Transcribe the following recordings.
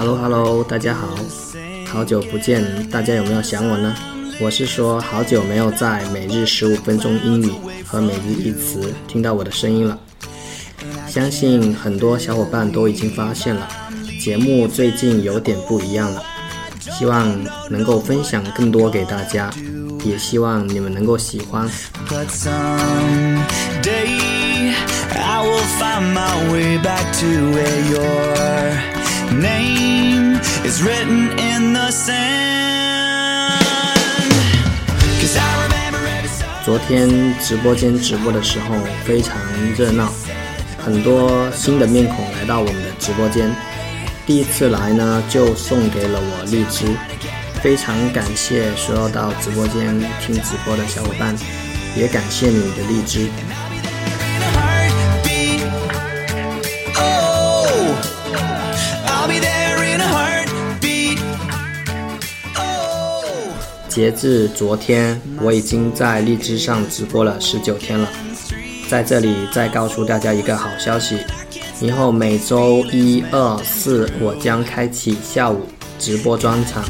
Hello Hello，大家好，好久不见，大家有没有想我呢？我是说，好久没有在每日十五分钟英语和每日一词听到我的声音了。相信很多小伙伴都已经发现了，节目最近有点不一样了。希望能够分享更多给大家，也希望你们能够喜欢。昨天直播间直播的时候非常热闹，很多新的面孔来到我们的直播间。第一次来呢，就送给了我荔枝，非常感谢所有到直播间听直播的小伙伴，也感谢你的荔枝。截至昨天，我已经在荔枝上直播了十九天了，在这里再告诉大家一个好消息。以后每周一、二、四，我将开启下午直播专场，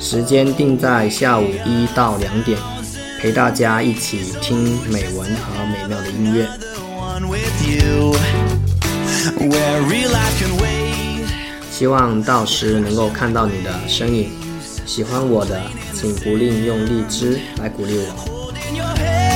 时间定在下午一到两点，陪大家一起听美文和美妙的音乐。希望到时能够看到你的身影。喜欢我的，请不吝用荔枝来鼓励我。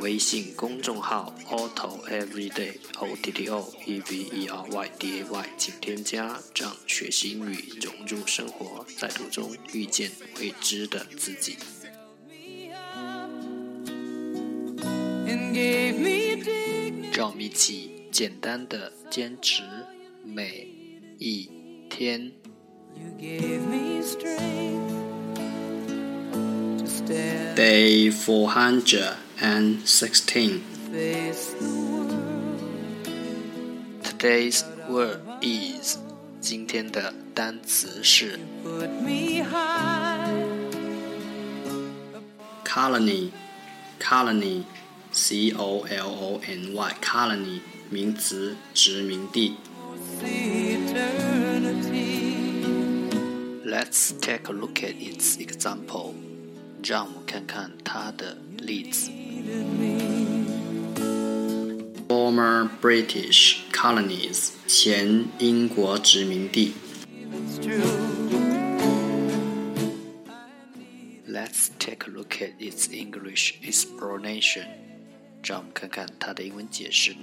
微信公众号 Auto Everyday O T T O E V E R Y D A Y，请添加，让学习英语融入生活，在途中遇见未知的自己。让我们一起简单的坚持每一天。Day four hundred. and sixteen. Today's word is 今天的单词是 colony colony c o l o n y colony 名词殖民地。Let's take a look at its example. 让我们看看它的例子。Former British colonies，前英国殖民地。Let's take a look at its English explanation，让我们看看它的英文解释。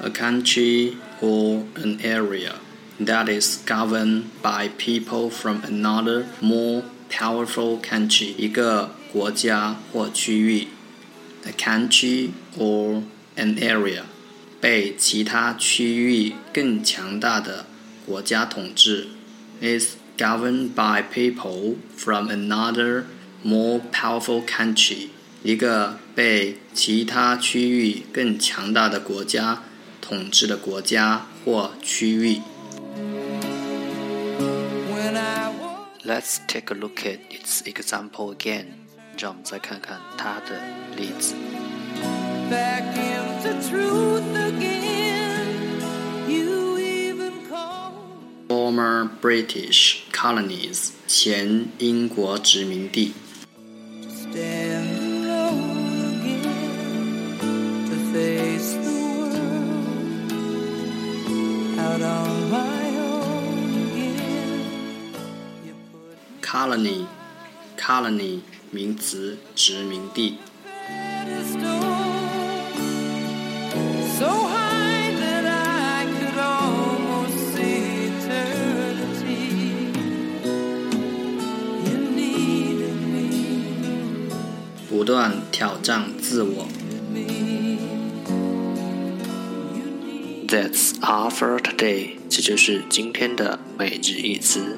A country or an area that is governed by people from another more powerful country，一个国家或区域，a country or an area，被其他区域更强大的国家统治，is governed by people from another more powerful country，一个被其他区域更强大的国家统治的国家或区域。 Let's take a look at its example again. 让我们再看看它的例子。Back into truth again. You even call former British colonies 前英国殖民地。Colony, Colony, colony 名词，殖民地。不断挑战自我。That's all for today。这就是今天的每日一词。